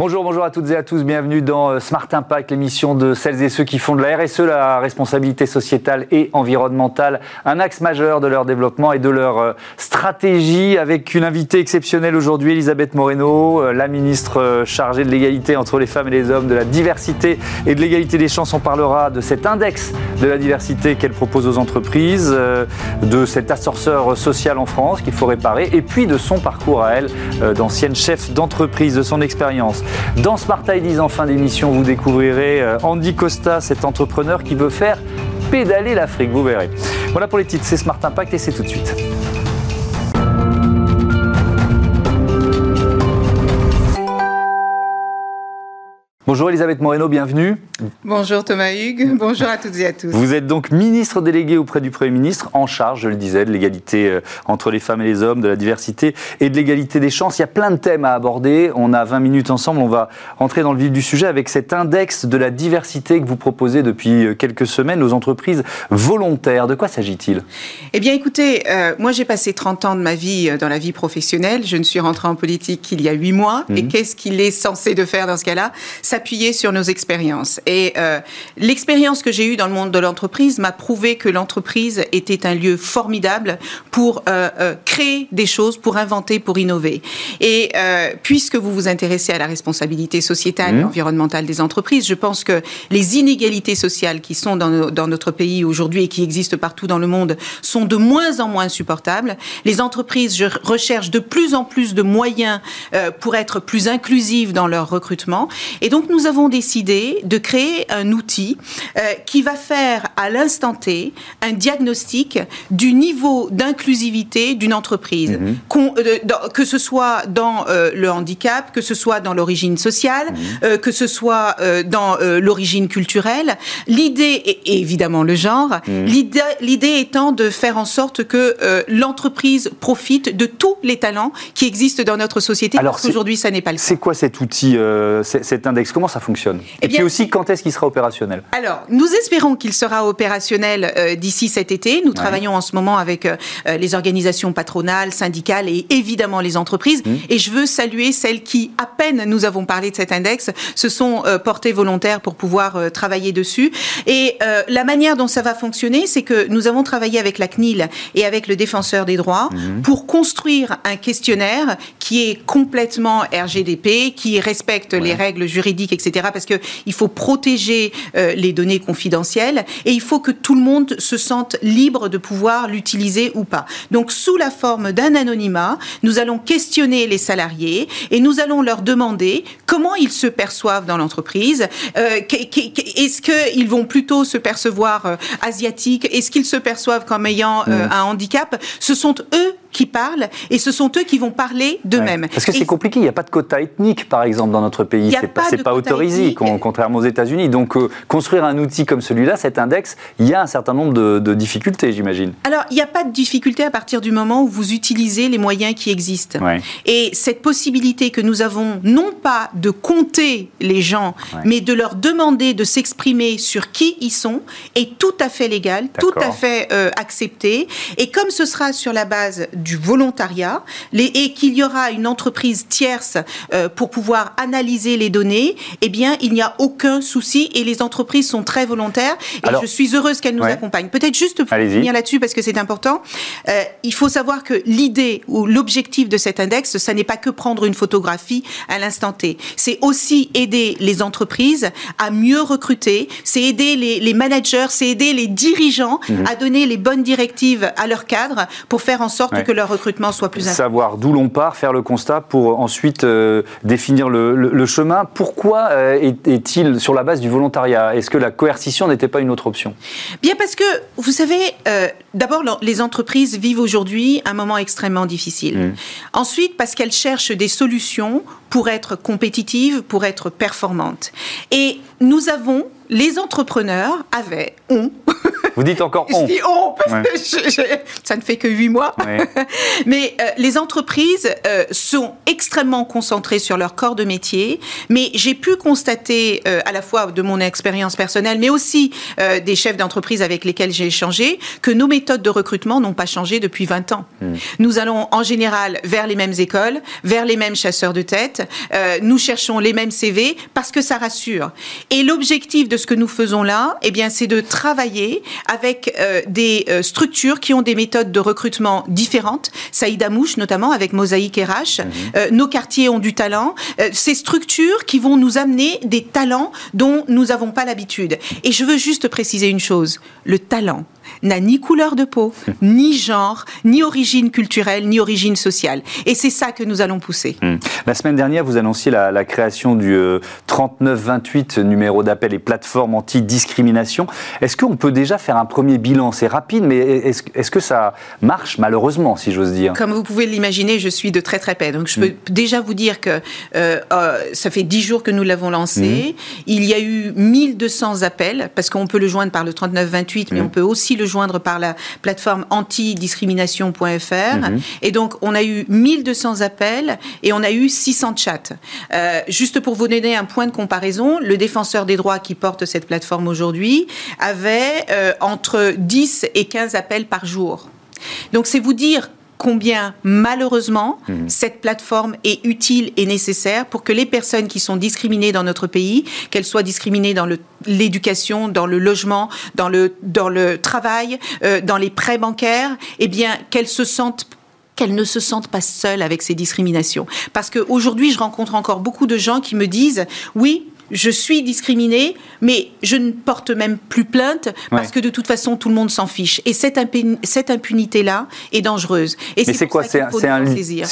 Bonjour, bonjour à toutes et à tous. Bienvenue dans euh, Smart Impact, l'émission de celles et ceux qui font de la RSE, la responsabilité sociétale et environnementale, un axe majeur de leur développement et de leur euh, stratégie. Avec une invitée exceptionnelle aujourd'hui, Elisabeth Moreno, euh, la ministre chargée de l'égalité entre les femmes et les hommes, de la diversité et de l'égalité des chances. On parlera de cet index de la diversité qu'elle propose aux entreprises, de cet ascenseur social en France qu'il faut réparer, et puis de son parcours à elle d'ancienne chef d'entreprise, de son expérience. Dans Smart Ideas en fin d'émission, vous découvrirez euh, Andy Costa, cet entrepreneur qui veut faire pédaler l'Afrique, vous verrez. Voilà pour les titres, c'est Smart Impact et c'est tout de suite. Bonjour Elisabeth Moreno, bienvenue. Bonjour Thomas Hugues, bonjour à toutes et à tous. Vous êtes donc ministre délégué auprès du Premier ministre en charge, je le disais, de l'égalité euh, entre les femmes et les hommes, de la diversité et de l'égalité des chances. Il y a plein de thèmes à aborder. On a 20 minutes ensemble, on va entrer dans le vif du sujet avec cet index de la diversité que vous proposez depuis euh, quelques semaines aux entreprises volontaires. De quoi s'agit-il? Eh bien écoutez, euh, moi j'ai passé 30 ans de ma vie dans la vie professionnelle. Je ne suis rentrée en politique qu'il y a 8 mois. Et mhm. qu'est-ce qu'il est censé de faire dans ce cas-là? S'appuyer sur nos expériences. Et euh, l'expérience que j'ai eue dans le monde de l'entreprise m'a prouvé que l'entreprise était un lieu formidable pour euh, euh, créer des choses, pour inventer, pour innover. Et puisque vous vous intéressez à la responsabilité sociétale et mmh. environnementale des entreprises, je pense que les inégalités sociales qui sont dans, dans notre pays aujourd'hui et qui existent partout dans le monde sont de moins en moins supportables. Les entreprises recherchent de plus en plus de moyens pour être plus inclusives dans leur recrutement. Et donc, nous avons décidé de créer un outil euh, qui va faire à l'instant T un diagnostic du niveau d'inclusivité d'une entreprise, mhm. euh, que ce soit dans euh, le handicap, que ce soit dans l'origine sociale, mhm. que ce soit dans l'origine culturelle. L'idée, et évidemment le genre, mhm. l'idée étant de faire en sorte que l'entreprise profite de tous les talents qui existent dans notre société, Alors, parce qu'aujourd'hui, ça n'est pas le cas. C'est quoi cet outil, cet index Comment ça fonctionne eh Et puis aussi, quand est-ce qu'il sera opérationnel Alors, nous espérons qu'il sera opérationnel euh, d'ici cet été. Nous travaillons en ce moment avec euh, euh, les organisations patronales, syndicales et évidemment les entreprises. Mmh. Et je veux saluer celles qui, à peine nous avons parlé de cet index, se sont portées volontaires pour pouvoir travailler dessus. Et la manière dont ça va fonctionner, c'est que nous avons travaillé avec la CNIL et avec le défenseur des droits mmh. pour construire un questionnaire qui est complètement RGDP, qui respecte les règles juridiques, etc. Parce qu'il faut protéger euh, les données confidentielles et il faut que tout le monde se sente libre de pouvoir l'utiliser ou pas. Donc, sous la forme d'un anonymat, nous allons questionner les salariés et nous allons leur demander comment ils se perçoivent dans l'entreprise. Euh, est-ce qu'ils vont plutôt se percevoir euh, asiatiques Est-ce qu'ils se perçoivent comme ayant mmh. un handicap? Ce sont eux qui parlent et ce sont eux qui vont parler d'eux-mêmes. Parce que c'est compliqué, il n'y a pas de quota ethnique par exemple dans notre pays, c'est pas, pas autorisé contrairement aux États-Unis. Donc euh, construire un outil comme celui-là, cet index, il y a un certain nombre de, difficultés, j'imagine. Alors il n'y a pas de difficulté à partir du moment où vous utilisez les moyens qui existent. Et cette possibilité que nous avons, non pas de compter les gens, mais de leur demander de s'exprimer sur qui ils sont, est tout à fait légal, tout à fait euh, accepté. Et comme ce sera sur la base du volontariat et qu'il y aura une entreprise tierce euh, pour pouvoir analyser les données, eh bien, il n'y a aucun souci et les entreprises sont très volontaires et je suis heureuse qu'elles nous accompagnent. Peut-être juste pour finir là-dessus parce que c'est important, euh, il faut savoir que l'idée ou l'objectif de cet index, ça n'est pas que prendre une photographie à l'instant T. C'est aussi aider les entreprises à mieux recruter, c'est aider les, managers, c'est aider les dirigeants mhm. à donner les bonnes directives à leur cadre pour faire en sorte que leur recrutement soit plus Savoir d'où l'on part, faire le constat pour ensuite euh, définir le, chemin. Pourquoi euh, est-il sur la base du volontariat? Est-ce que la coercition n'était pas une autre option? Bien parce que, vous savez, euh, d'abord, les entreprises vivent aujourd'hui un moment extrêmement difficile. Mmh. Ensuite, parce qu'elles cherchent des solutions pour être compétitives, pour être performantes. Et nous avons les entrepreneurs avaient, ont. Vous dites encore on. Je dis on parce que ça ne fait que huit mois. mais euh, les entreprises euh, sont extrêmement concentrées sur leur corps de métier. Mais j'ai pu constater, euh, à la fois de mon expérience personnelle, mais aussi des chefs d'entreprise avec lesquels j'ai échangé, que nos méthodes de recrutement n'ont pas changé depuis 20 ans. Hmm. Nous allons en général vers les mêmes écoles, vers les mêmes chasseurs de tête, euh, nous cherchons les mêmes CV parce que ça rassure. Et l'objectif de ce que nous faisons là, eh bien, c'est de travailler avec euh, des euh, structures qui ont des méthodes de recrutement différentes. Saïd Amouche, notamment, avec Mosaïque RH. Mhm. nos quartiers ont du talent. ces structures qui vont nous amener des talents dont nous n'avons pas l'habitude. Et je veux juste préciser une chose. Le talent, n'a ni couleur de peau, ni genre, ni origine culturelle, ni origine sociale. Et c'est ça que nous allons pousser. Hmm. La semaine dernière, vous annonciez la, création du 3928 euh, numéro d'appel et plateforme anti-discrimination. Est-ce qu'on peut déjà faire un premier bilan? C'est rapide, mais est-ce que ça marche malheureusement, si j'ose dire? Comme vous pouvez l'imaginer, je suis de très très près. Donc je peux hmm. déjà vous dire que euh, euh, ça fait dix jours que nous l'avons lancé. Hmm. Il y a eu 1200 appels, parce qu'on peut le joindre par le 3928, mais on peut aussi le joindre par la plateforme antidiscrimination.fr. Mhm. Et donc, on a eu 1200 appels et on a eu 600 chats. Euh, juste pour vous donner un point de comparaison, le défenseur des droits qui porte cette plateforme aujourd'hui avait euh, entre 10 et 15 appels par jour. Donc, c'est vous dire combien malheureusement mhm. cette plateforme est utile et nécessaire pour que les personnes qui sont discriminées dans notre pays, qu'elles soient discriminées dans l'éducation, dans le logement, dans le, dans le travail, euh, dans les prêts bancaires, eh bien qu'elles se sentent qu'elles ne se sentent pas seules avec ces discriminations. Parce qu'aujourd'hui, je rencontre encore beaucoup de gens qui me disent, oui, je suis discriminée, mais je ne porte même plus plainte parce que de toute façon, tout le monde s'en fiche. Et cette, impunité-là est dangereuse. Et mais c'est quoi C'est un,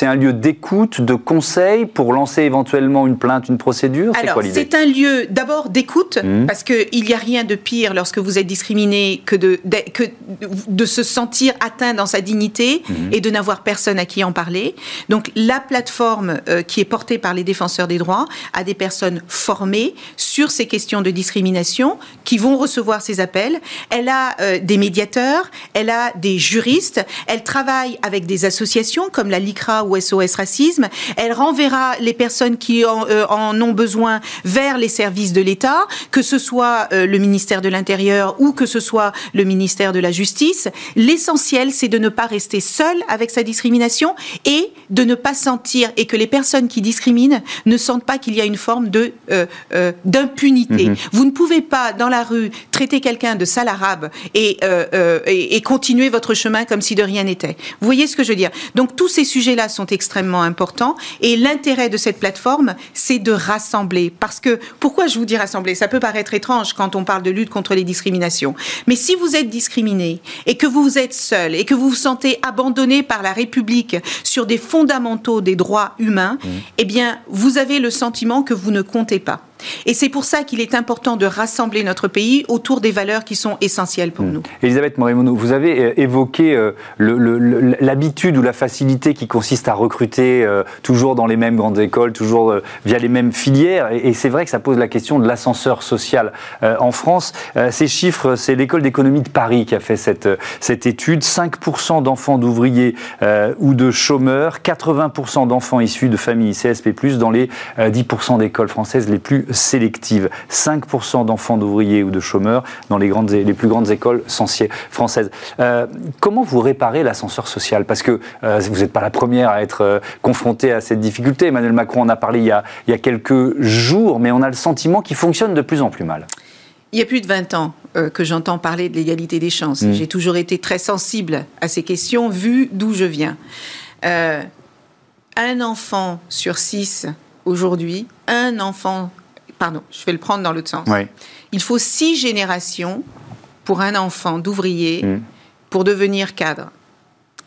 un, lieu d'écoute, de conseil pour lancer éventuellement une plainte, une procédure? Alors, c'est un lieu d'abord d'écoute, mmh. parce qu'il n'y a rien de pire lorsque vous êtes discriminé que de, que de se sentir atteint dans sa dignité mmh. et de n'avoir personne à qui en parler. Donc, la plateforme euh, qui est portée par les défenseurs des droits a des personnes formées sur ces questions de discrimination qui vont recevoir ces appels. Elle a euh, des médiateurs, elle a des juristes, elle travaille avec des associations comme la LICRA ou SOS Racisme, elle renverra les personnes qui en, euh, ont besoin vers les services de l'État, que ce soit euh, le ministère de l'Intérieur ou que ce soit le ministère de la Justice. L'essentiel, c'est de ne pas rester seul avec sa discrimination et de ne pas sentir et que les personnes qui discriminent ne sentent pas qu'il y a une forme de euh, d'impunité. Mhm. Vous ne pouvez pas, dans la rue, traiter quelqu'un de sale arabe euh, euh, et, et, continuer votre chemin comme si de rien n'était. Vous voyez ce que je veux dire? Donc tous ces sujets-là sont extrêmement importants et l'intérêt de cette plateforme, c'est de rassembler. Parce que, pourquoi je vous dis rassembler? Ça peut paraître étrange quand on parle de lutte contre les discriminations. Mais si vous êtes discriminé et que vous êtes seul et que vous vous sentez abandonné par la République sur des fondamentaux des droits humains, mhm. eh bien, vous avez le sentiment que vous ne comptez pas. Et c'est pour ça qu'il est important de rassembler notre pays autour des valeurs qui sont essentielles pour hmm. nous. Elisabeth Morimono, vous avez euh, évoqué euh, l'habitude ou la facilité qui consiste à recruter euh, toujours dans les mêmes grandes écoles, toujours via les mêmes filières. Et, c'est vrai que ça pose la question de l'ascenseur social en France. ces chiffres, c'est l'école d'économie de Paris qui a fait cette, cette étude. 5% d'enfants d'ouvriers ou de chômeurs, 80% d'enfants issus de familles CSP+, dans les 10% d'écoles françaises les plus sélective. 5% d'enfants d'ouvriers ou de chômeurs dans les, grandes, les plus grandes écoles françaises. Euh, comment vous réparez l'ascenseur social? Parce que euh, vous n'êtes pas la première à être euh, confrontée à cette difficulté. Emmanuel Macron en a parlé il y a, il y a quelques jours, mais on a le sentiment qu'il fonctionne de plus en plus mal. Il y a plus de 20 ans que j'entends parler de l'égalité des chances. Mmh. J'ai toujours été très sensible à ces questions, vu d'où je viens. un enfant sur six aujourd'hui, un enfant pardon, je vais le prendre dans l'autre sens. Il faut six générations pour un enfant d'ouvrier mm. pour devenir cadre.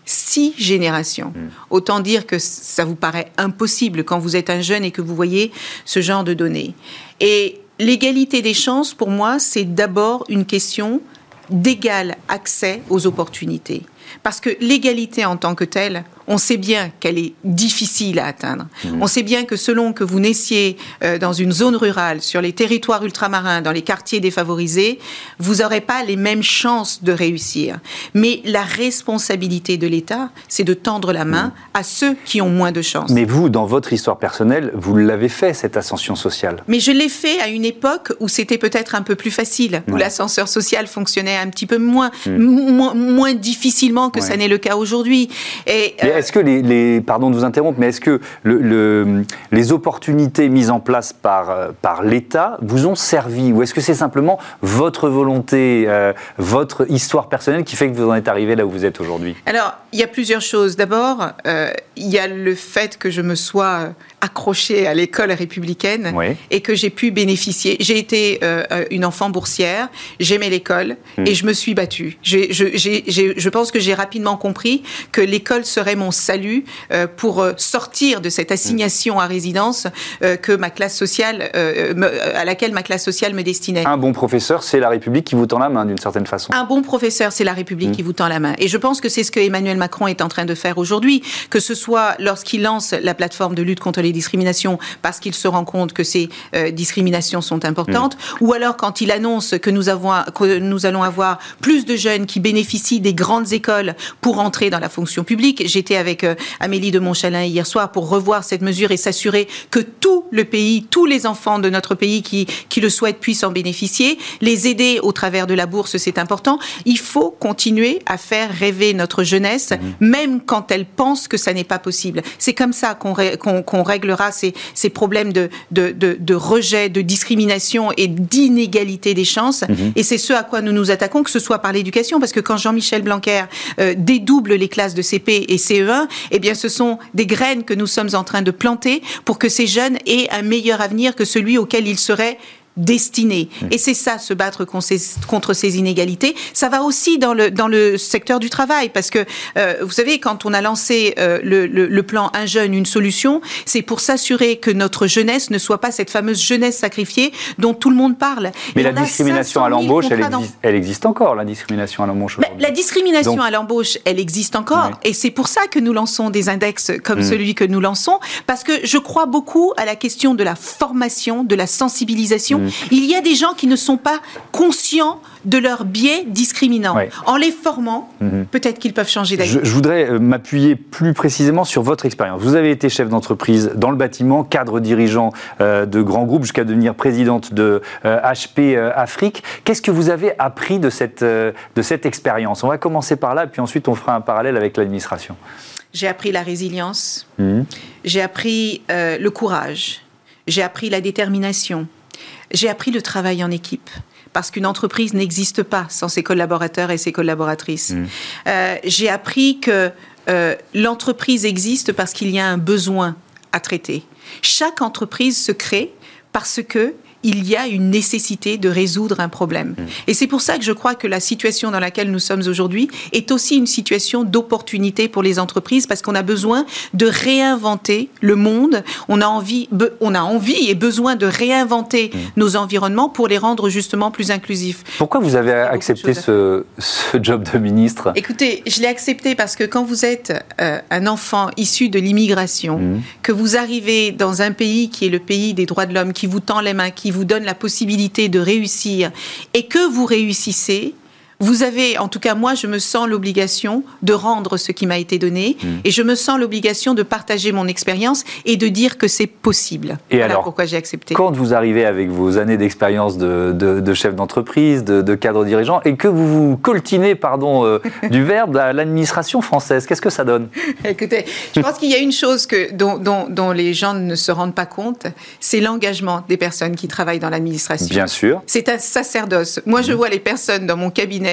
Six générations. Mm. Autant dire que ça vous paraît impossible quand vous êtes un jeune et que vous voyez ce genre de données. Et l'égalité des chances, pour moi, c'est d'abord une question d'égal accès aux opportunités. Parce que l'égalité en tant que telle, on sait bien qu'elle est difficile à atteindre. Mmh. On sait bien que selon que vous naissiez euh, dans une zone rurale, sur les territoires ultramarins, dans les quartiers défavorisés, vous n'aurez pas les mêmes chances de réussir. Mais la responsabilité de l'État, c'est de tendre la main mmh. à ceux qui ont moins de chances. Mais vous, dans votre histoire personnelle, vous l'avez fait, cette ascension sociale. Mais je l'ai fait à une époque où c'était peut-être un peu plus facile, où l'ascenseur social fonctionnait un petit peu moins, mmh. moins, difficilement que ça n'est le cas aujourd'hui. Et, est-ce que les, pardon de vous interrompre, mais est-ce que le, les opportunités mises en place par, par l'État vous ont servi ou est-ce que c'est simplement votre volonté, votre histoire personnelle qui fait que vous en êtes arrivé là où vous êtes aujourd'hui? Alors, il y a plusieurs choses. D'abord, il y a le fait que je me sois accrochée à l'école républicaine et que j'ai pu bénéficier. J'ai été euh, une enfant boursière, j'aimais l'école hmm. et je me suis battue. je pense que j'ai rapidement compris que l'école serait mon salut euh, pour euh, sortir de cette assignation à résidence que ma classe sociale, à laquelle ma classe sociale me destinait. Un bon professeur, c'est la République qui vous tend la main d'une certaine façon. Un bon professeur, c'est la République hmm. qui vous tend la main. Et je pense que c'est ce que Emmanuel Macron est en train de faire aujourd'hui, que ce soit lorsqu'il lance la plateforme de lutte contre les discriminations parce qu'il se rend compte que ces euh, discriminations sont importantes, mm. ou alors quand il annonce que nous, avons, que nous allons avoir plus de jeunes qui bénéficient des grandes écoles pour entrer dans la fonction publique. J'étais avec euh, Amélie de Montchalin hier soir pour revoir cette mesure et s'assurer que tout le pays, tous les enfants de notre pays qui, qui le souhaitent puissent en bénéficier. Les aider au travers de la bourse, c'est important. Il faut continuer à faire rêver notre jeunesse, mm. même quand elle pense que ça n'est pas possible. C'est comme ça qu'on réglera ces, ces problèmes de, de, de, rejet, de discrimination et d'inégalité des chances. Mhm. Et c'est ce à quoi nous nous attaquons, que ce soit par l'éducation, parce que quand Jean-Michel Blanquer euh, dédouble les classes de CP et CE1, eh bien, ce sont des graines que nous sommes en train de planter pour que ces jeunes aient un meilleur avenir que celui auquel ils seraient destinée. Mm. Et c'est ça, se battre contre ces, inégalités. Ça va aussi dans le, dans le secteur du travail, parce que, euh, vous savez, quand on a lancé euh, le, le, plan Un jeune, une solution, c'est pour s'assurer que notre jeunesse ne soit pas cette fameuse jeunesse sacrifiée dont tout le monde parle. Mais la discrimination à l'embauche, elle, elle, existe encore, la discrimination à l'embauche La discrimination à l'embauche, elle existe encore, et c'est pour ça que nous lançons des index comme mm. celui que nous lançons, parce que je crois beaucoup à la question de la formation, de la sensibilisation, mm. Il y a des gens qui ne sont pas conscients de leurs biais discriminants. En les formant, mhm. peut-être qu'ils peuvent changer d'avis. Je, voudrais euh, m'appuyer plus précisément sur votre expérience. Vous avez été chef d'entreprise dans le bâtiment, cadre dirigeant euh, de grands groupes jusqu'à devenir présidente de HP euh, Afrique. Qu'est-ce que vous avez appris de cette, de cette expérience? On va commencer par là, puis ensuite on fera un parallèle avec l'administration. J'ai appris la résilience, mhm. j'ai appris le courage, j'ai appris la détermination, j'ai appris le travail en équipe parce qu'une entreprise n'existe pas sans ses collaborateurs et ses collaboratrices. Mmh. Euh, j'ai appris que euh, l'entreprise existe parce qu'il y a un besoin à traiter. Chaque entreprise se crée parce que il y a une nécessité de résoudre un problème. Mm. Et c'est pour ça que je crois que la situation dans laquelle nous sommes aujourd'hui est aussi une situation d'opportunité pour les entreprises parce qu'on a besoin de réinventer le monde. On a envie, on a envie et besoin de réinventer mm. nos environnements pour les rendre justement plus inclusifs. Pourquoi vous avez accepté ce, job de ministre? Écoutez, je l'ai accepté parce que quand vous êtes euh, un enfant issu de l'immigration, mm. que vous arrivez dans un pays qui est le pays des droits de l'homme, qui vous tend les mains, qui vous donne la possibilité de réussir et que vous réussissez, vous avez, en tout cas moi, je me sens l'obligation de rendre ce qui m'a été donné hmm. et je me sens l'obligation de partager mon expérience et de dire que c'est possible. Et voilà alors, pourquoi j'ai accepté. Quand vous arrivez avec vos années d'expérience de, chef d'entreprise, de, cadre dirigeant, et que vous vous coltinez, pardon, euh, du verbe à l'administration française, qu'est-ce que ça donne? Écoutez, je pense qu'il y a une chose que, dont, dont, les gens ne se rendent pas compte, c'est l'engagement des personnes qui travaillent dans l'administration. Bien sûr. C'est un sacerdoce. Moi, je hmm. vois les personnes dans mon cabinet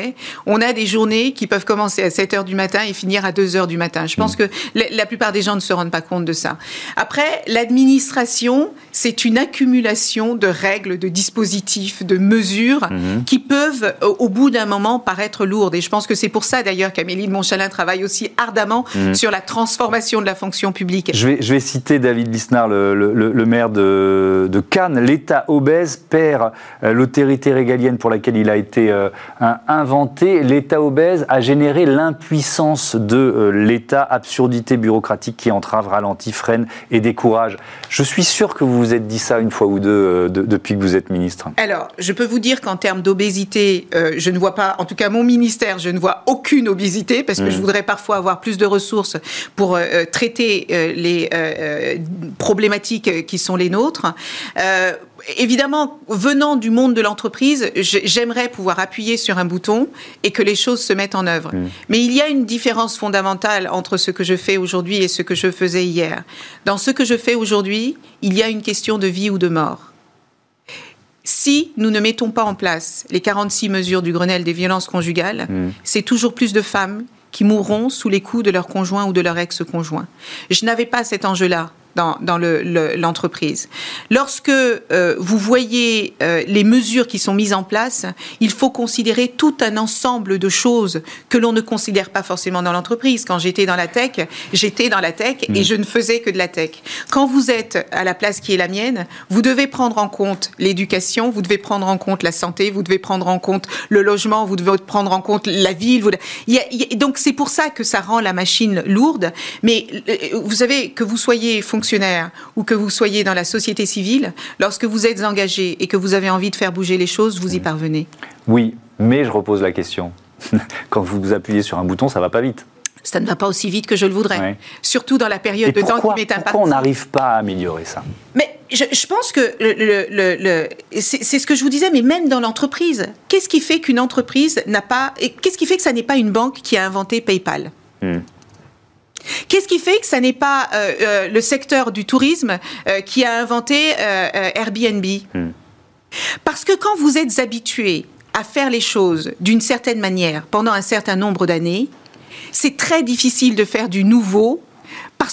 on a des journées qui peuvent commencer à 7 heures du matin et finir à 2 heures du matin. Je pense mm. que la, plupart des gens ne se rendent pas compte de ça. Après, l'administration, c'est une accumulation de règles, de dispositifs, de mesures mm-hmm. qui peuvent, au bout d'un moment, paraître lourdes. Et je pense que c'est pour ça, d'ailleurs, qu'Amélie de Montchalin travaille aussi ardemment mm-hmm. sur la transformation de la fonction publique. Je vais, je vais citer David Lisnard, le, maire de, Cannes. L'État obèse perd euh, l'autorité régalienne pour laquelle il a été euh, un l'État obèse a généré l'impuissance de euh, l'État, absurdité bureaucratique qui entrave, ralentit, freine et décourage. Je suis sûr que vous vous êtes dit ça une fois ou deux euh, depuis que vous êtes ministre. Alors, je peux vous dire qu'en termes d'obésité, euh, je ne vois pas, en tout cas mon ministère, je ne vois aucune obésité parce que je mmh. voudrais parfois avoir plus de ressources pour traiter les problématiques qui sont les nôtres. Évidemment, venant du monde de l'entreprise, j'aimerais pouvoir appuyer sur un bouton et que les choses se mettent en œuvre. Mm. Mais il y a une différence fondamentale entre ce que je fais aujourd'hui et ce que je faisais hier. Dans ce que je fais aujourd'hui, il y a une question de vie ou de mort. Si nous ne mettons pas en place les 46 mesures du Grenelle des violences conjugales, mm. c'est toujours plus de femmes qui mourront sous les coups de leur conjoint ou de leur ex-conjoint. Je n'avais pas cet enjeu-là dans, dans l'entreprise. Le, Lorsque euh, vous voyez euh, les mesures qui sont mises en place, il faut considérer tout un ensemble de choses que l'on ne considère pas forcément dans l'entreprise. Quand j'étais dans la tech, j'étais dans la tech et mmh. je ne faisais que de la tech. Quand vous êtes à la place qui est la mienne, vous devez prendre en compte l'éducation, vous devez prendre en compte la santé, vous devez prendre en compte le logement, vous devez prendre en compte la ville. Vous... donc c'est pour ça que ça rend la machine lourde. Mais euh, vous savez que vous soyez fonctionnaire ou que vous soyez dans la société civile, lorsque vous êtes engagé et que vous avez envie de faire bouger les choses, vous y parvenez. Oui, mais je repose la question. Quand vous appuyez sur un bouton, ça va pas vite ça ne va pas aussi vite que je le voudrais. Surtout dans la période de temps qui m'est imparti. Pourquoi on n'arrive pas à améliorer ça? Mais je, pense que le, c'est ce que je vous disais, mais même dans l'entreprise, qu'est-ce qui fait qu'une entreprise n'a pas, qu'est-ce qui fait que ça n'est pas une banque qui a inventé PayPal? Hmm. Qu'est-ce qui fait que ça n'est pas euh, euh, le secteur du tourisme euh, qui a inventé Airbnb? Hmm. Parce que quand vous êtes habitué à faire les choses d'une certaine manière pendant un certain nombre d'années, c'est très difficile de faire du nouveau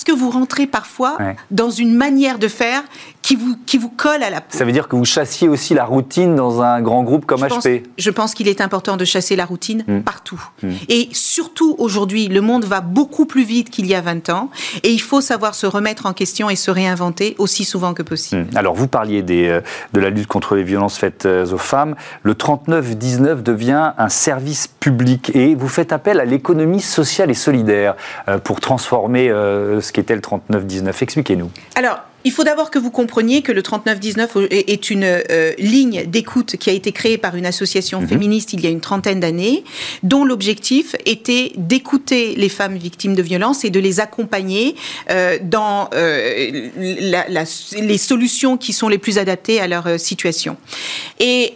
parce que vous rentrez parfois dans une manière de faire qui vous, qui vous colle à la peau. Ça veut dire que vous chassiez aussi la routine dans un grand groupe comme HP Je pense qu'il est important de chasser la routine hmm. partout. Hmm. Et surtout aujourd'hui, le monde va beaucoup plus vite qu'il y a 20 ans et il faut savoir se remettre en question et se réinventer aussi souvent que possible. Hmm. Alors vous parliez des, euh, de la lutte contre les violences faites euh, aux femmes. Le 39-19 devient un service public et vous faites appel à l'économie sociale et solidaire euh, pour transformer ce qu'était le 39-19. Expliquez-nous. Alors, il faut d'abord que vous compreniez que le 3919 est une euh, ligne d'écoute qui a été créée par une association mhm. féministe il y a une trentaine d'années, dont l'objectif était d'écouter les femmes victimes de violences et de les accompagner euh, dans euh, les solutions qui sont les plus adaptées à leur situation. Et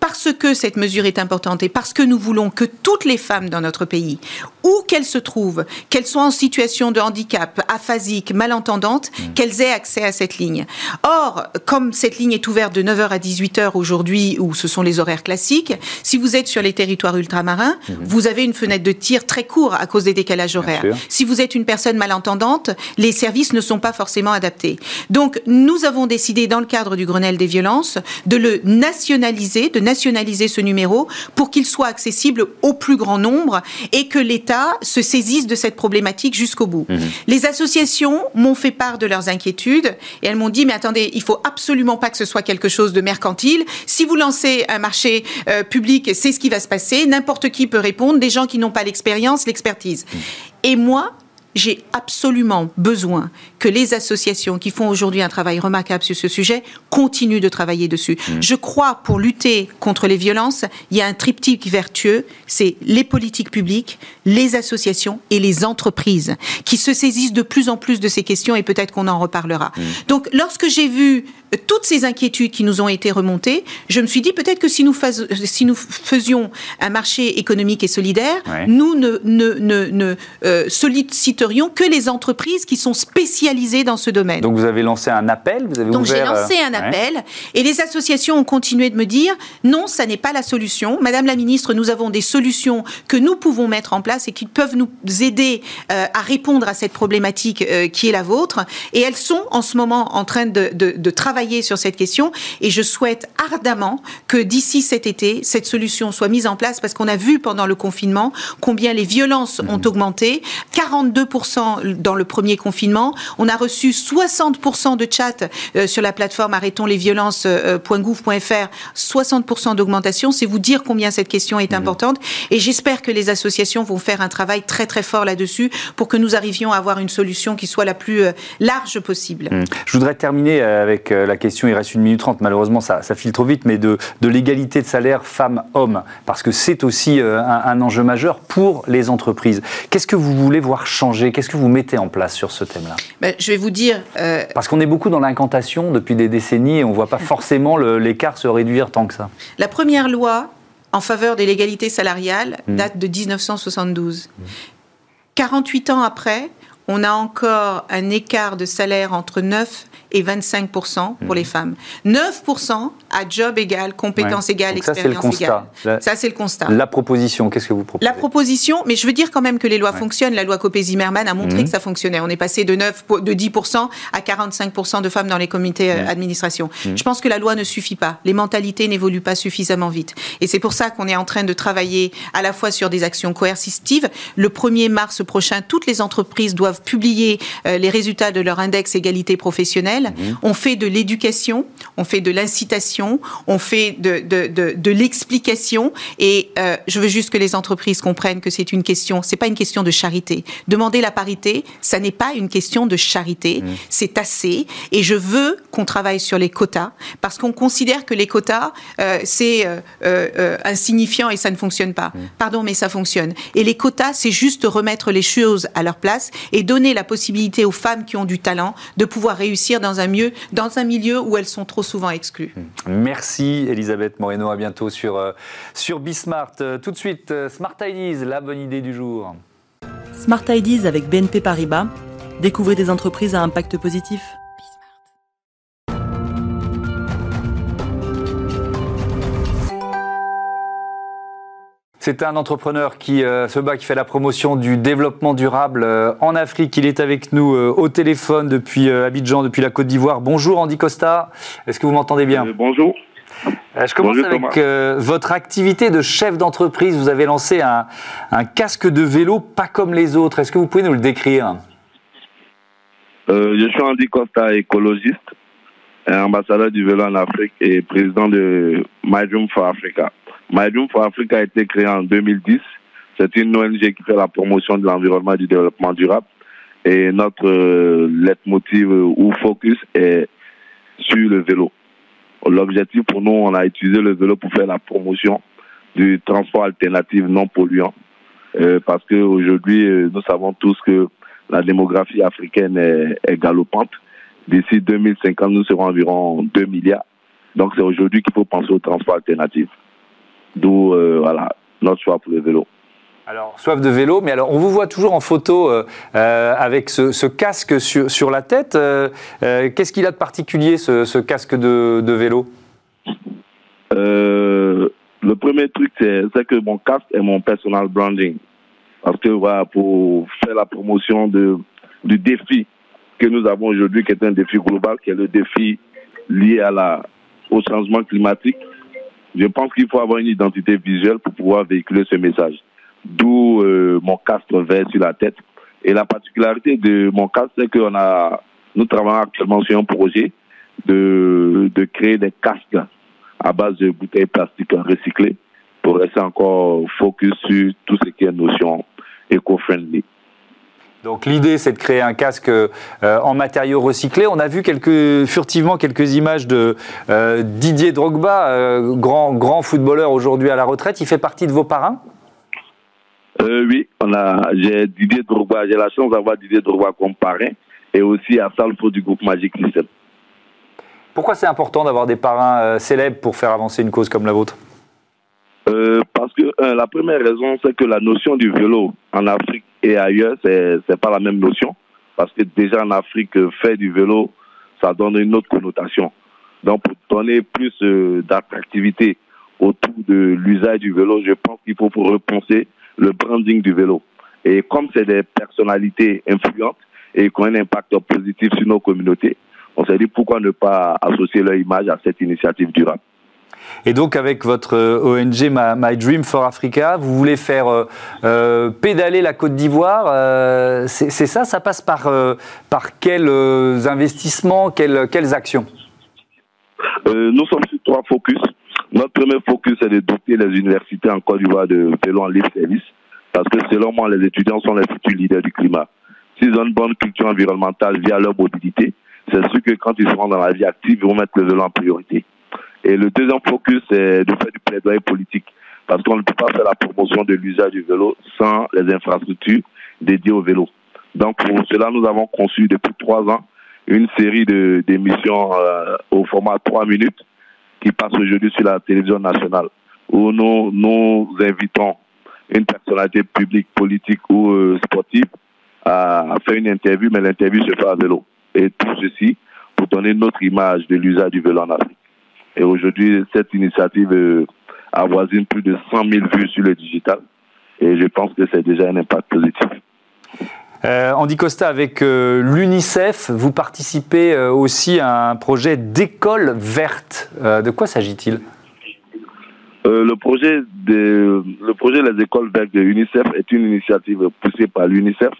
parce que cette mesure est importante et parce que nous voulons que toutes les femmes dans notre pays, où qu'elles se trouvent, qu'elles soient en situation de handicap, aphasique, malentendante, mhm. qu'elles aient accès à cette ligne. Or, comme cette ligne est ouverte de 9h à 18h aujourd'hui, où ce sont les horaires classiques, si vous êtes sur les territoires ultramarins, mhm. vous avez une fenêtre de tir très courte à cause des décalages horaires. Si vous êtes une personne malentendante, les services ne sont pas forcément adaptés. Donc, nous avons décidé, dans le cadre du Grenelle des violences, de le nationaliser, de nationaliser ce numéro pour qu'il soit accessible au plus grand nombre et que l'État se saisisse de cette problématique jusqu'au bout. Mhm. Les associations m'ont fait part de leurs inquiétudes et elles m'ont dit, mais attendez, il faut absolument pas que ce soit quelque chose de mercantile. Si vous lancez un marché euh, public, c'est ce qui va se passer. N'importe qui peut répondre, des gens qui n'ont pas l'expérience, l'expertise. Mmh. Et moi, j'ai absolument besoin que les associations qui font aujourd'hui un travail remarquable sur ce sujet continuent de travailler dessus. Mmh. Je crois, pour lutter contre les violences, il y a un triptyque vertueux, c'est les politiques publiques, les associations et les entreprises qui se saisissent de plus en plus de ces questions et peut-être qu'on en reparlera. Mmh. Donc, lorsque j'ai vu toutes ces inquiétudes qui nous ont été remontées, je me suis dit peut-être que si nous, si nous, faisions un marché économique et solidaire, nous ne, ne, ne, euh, solliciterions que les entreprises qui sont spécialisées dans ce domaine. Donc vous avez lancé un appel vous avez Donc j'ai lancé euh, un appel et les associations ont continué de me dire non, ça n'est pas la solution. Madame la ministre, nous avons des solutions que nous pouvons mettre en place et qui peuvent nous aider euh, à répondre à cette problématique qui est la vôtre. Et elles sont en ce moment en train de, de, de travailler sur cette question et je souhaite ardemment que d'ici cet été, cette solution soit mise en place parce qu'on a vu pendant le confinement combien les violences ont mhm. augmenté. 42% dans le premier confinement. On a reçu 60% de chats euh, sur la plateforme arrêtons les violences.gouv.fr. 60% d'augmentation. C'est vous dire combien cette question est mhm. importante. Et j'espère que les associations vont faire un travail très très fort là-dessus pour que nous arrivions à avoir une solution qui soit la plus euh, large possible. Mhm. Je voudrais terminer euh, avec la question, il reste une minute trente, malheureusement ça, file trop vite, mais de, l'égalité de salaire femmes-hommes, parce que c'est aussi euh, un, enjeu majeur pour les entreprises. Qu'est-ce que vous voulez voir changer? Qu'est-ce que vous mettez en place sur ce thème-là? Ben, Je vais vous dire... Euh, parce qu'on est beaucoup dans l'incantation depuis des décennies et on ne voit pas forcément l'écart se réduire tant que ça. La première loi en faveur de l'égalité salariale mmh. date de 1972. 48 ans après, on a encore un écart de salaire entre 9 et 25% pour mmh. les femmes. 9% à job égal, compétence égale, expérience égale. Ça, c'est le constat. La proposition, qu'est-ce que vous proposez? La proposition, mais je veux dire quand même que les lois fonctionnent. La loi Copé-Zimmermann a montré mmh. que ça fonctionnait. On est passé de, 9, de 10% à 45% de femmes dans les comités d'administration. Euh, mmh. Je pense que la loi ne suffit pas. Les mentalités n'évoluent pas suffisamment vite. Et c'est pour ça qu'on est en train de travailler à la fois sur des actions coercitives. Le 1er mars prochain, toutes les entreprises doivent publier euh, les résultats de leur index égalité professionnelle. On fait de l'éducation, on fait de l'incitation on fait de, l'explication et euh, je veux juste que les entreprises comprennent que c'est une question, c'est pas une question de charité. Demander la parité, ça n'est pas une question de charité, mmh. c'est assez et je veux qu'on travaille sur les quotas parce qu'on considère que les quotas euh, c'est euh, insignifiant et ça ne fonctionne pas. Mmh. Pardon, mais ça fonctionne. Et les quotas, c'est juste remettre les choses à leur place et donner la possibilité aux femmes qui ont du talent de pouvoir réussir dans un, mieux, dans un milieu où elles sont trop souvent exclues. Merci Elisabeth Moreno, à bientôt sur, euh, sur Bismart. Euh, tout de suite, euh, Smart Ideas, la bonne idée du jour. Smart Ideas avec BNP Paribas. Découvrez des entreprises à impact positif. C'est un entrepreneur qui euh, se bat, qui fait la promotion du développement durable euh, en Afrique. Il est avec nous euh, au téléphone depuis Abidjan, depuis la Côte d'Ivoire. Bonjour Andy Costa, est-ce que vous m'entendez bien? Bonjour. je commence avec votre activité de chef d'entreprise. Vous avez lancé un, casque de vélo pas comme les autres. Est-ce que vous pouvez nous le décrire? Je suis Andy Costa, écologiste, ambassadeur du vélo en Afrique et président de My Dream for Africa. My for Africa a été créé en 2010. C'est une ONG qui fait la promotion de l'environnement et du développement durable. Et notre euh, leitmotiv euh, ou focus est sur le vélo. L'objectif pour nous, on a utilisé le vélo pour faire la promotion du transport alternatif non polluant. Euh, parce qu'aujourd'hui, nous savons tous que la démographie africaine est galopante. D'ici 2050, nous serons environ 2 milliards. Donc c'est aujourd'hui qu'il faut penser au transport alternatif. D'où euh, voilà, notre choix pour le vélo. Alors, soif de vélo, mais alors on vous voit toujours en photo euh, euh, avec ce, casque sur, sur la tête. Qu'est-ce qu'il a de particulier, ce, casque de, de vélo? Le premier truc, c'est que mon casque est mon personal branding. Parce que voilà, pour faire la promotion de, du défi que nous avons aujourd'hui, qui est un défi global, qui est le défi lié à la, au changement climatique, je pense qu'il faut avoir une identité visuelle pour pouvoir véhiculer ce message. D'où euh, mon casque vert sur la tête. Et la particularité de mon casque, c'est que a, nous travaillons actuellement sur un projet de, de créer des casques à base de bouteilles plastiques recyclées pour rester encore focus sur tout ce qui est notion éco-friendly. Donc l'idée, c'est de créer un casque euh, en matériaux recyclés. On a vu quelques, furtivement quelques images de euh, Didier Drogba, euh, grand, grand footballeur aujourd'hui à la retraite. Il fait partie de vos parrains? Oui, on a, j'ai Didier Drogba. J'ai la chance d'avoir Didier Drogba comme parrain et aussi à Salfo du groupe Magic System. Pourquoi c'est important d'avoir des parrains célèbres pour faire avancer une cause comme la vôtre? Parce que la première raison, c'est que la notion du vélo en Afrique et ailleurs, c'est n'est pas la même notion. Parce que déjà en Afrique, faire du vélo, ça donne une autre connotation. Donc, pour donner plus euh, d'attractivité autour de l'usage du vélo, je pense qu'il faut repenser le branding du vélo. Et comme c'est des personnalités influentes et qui ont un impact positif sur nos communautés, on s'est dit pourquoi ne pas associer leur image à cette initiative durable. Et donc, avec votre euh, ONG My, Dream for Africa, vous voulez faire euh, euh, pédaler la Côte d'Ivoire. c'est ça? Ça passe par, par quels investissements, quelles, actions? Nous sommes sur trois focus. Notre premier focus est de doter les universités en Côte d'Ivoire de vélos en libre service. Parce que selon moi, les étudiants sont les futurs leaders du climat. S'ils ont une bonne culture environnementale via leur mobilité, c'est sûr que quand ils seront dans la vie active, ils vont mettre le vélo en priorité. Et le deuxième focus, c'est de faire du plaidoyer politique. Parce qu'on ne peut pas faire la promotion de l'usage du vélo sans les infrastructures dédiées au vélo. Donc pour cela, nous avons conçu depuis trois ans une série d'émissions euh, au format trois minutes qui passe aujourd'hui sur la télévision nationale, où nous, nous invitons une personnalité publique, politique ou euh, sportive à faire une interview, mais l'interview se fait à vélo. Et tout ceci pour donner notre image de l'usage du vélo en Afrique. Et aujourd'hui, cette initiative euh, avoisine plus de 100 000 vues sur le digital. Et je pense que c'est déjà un impact positif. Euh, Andy Costa, avec euh, l'UNICEF, vous participez euh, aussi à un projet d'école verte. de quoi s'agit-il? Le projet de, le projet des écoles vertes de l'UNICEF est une initiative poussée par l'UNICEF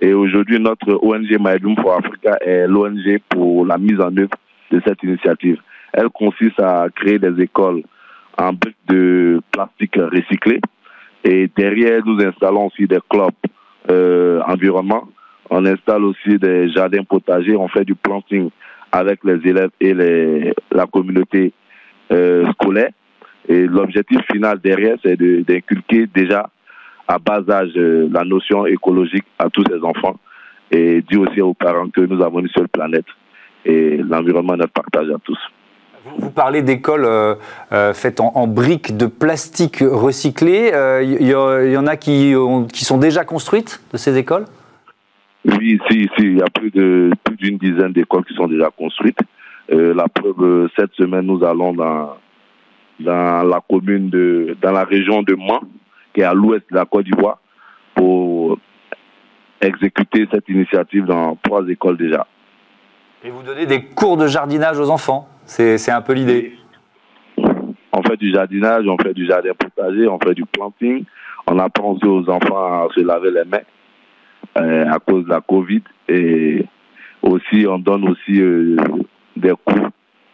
et aujourd'hui notre ONG My for Africa est l'ONG pour la mise en œuvre de cette initiative. Elle consiste à créer des écoles en briques de plastique recyclé et derrière nous installons aussi des clubs euh, environnement. On installe aussi des jardins potagers, on fait du planting avec les élèves et la communauté euh, scolaire. Et l'objectif final derrière, c'est d'inculquer déjà à bas âge euh, la notion écologique à tous ces enfants et dire aussi aux parents que nous avons une seule planète et l'environnement est partage à tous. Vous parlez d'écoles euh, euh, faites en, briques de plastique recyclé. Il euh, y, en a qui, qui sont déjà construites de ces écoles? Oui, si, si. Il y a plus de plus d'une dizaine d'écoles qui sont déjà construites. la preuve, cette semaine, nous allons dans, dans la commune de, dans la région de Mans, qui est à l'ouest de la Côte d'Ivoire, pour exécuter cette initiative dans trois écoles déjà. Et vous donnez des cours de jardinage aux enfants c'est un peu l'idée. On fait du jardinage, on fait du jardin potager, on fait du planting. On apprend aussi aux enfants à se laver les mains euh, à cause de la Covid. Et aussi, on donne aussi euh, des cours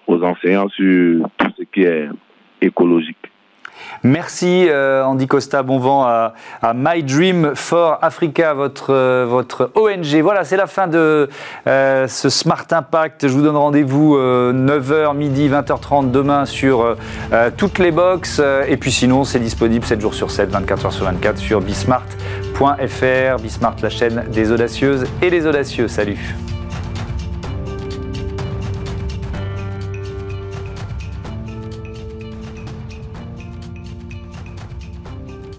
aux enseignants sur tout ce qui est écologique. Merci euh, Andy Costa, bon vent à, My Dream for Africa, votre, euh, ONG. Voilà, c'est la fin de euh, ce Smart Impact. Je vous donne rendez-vous 9h, midi, 20h30 demain sur toutes les box. et puis sinon, c'est disponible 7 jours sur 7, 24 h sur 24 sur bismart.fr. Bismart, la chaîne des audacieuses et des audacieux. Salut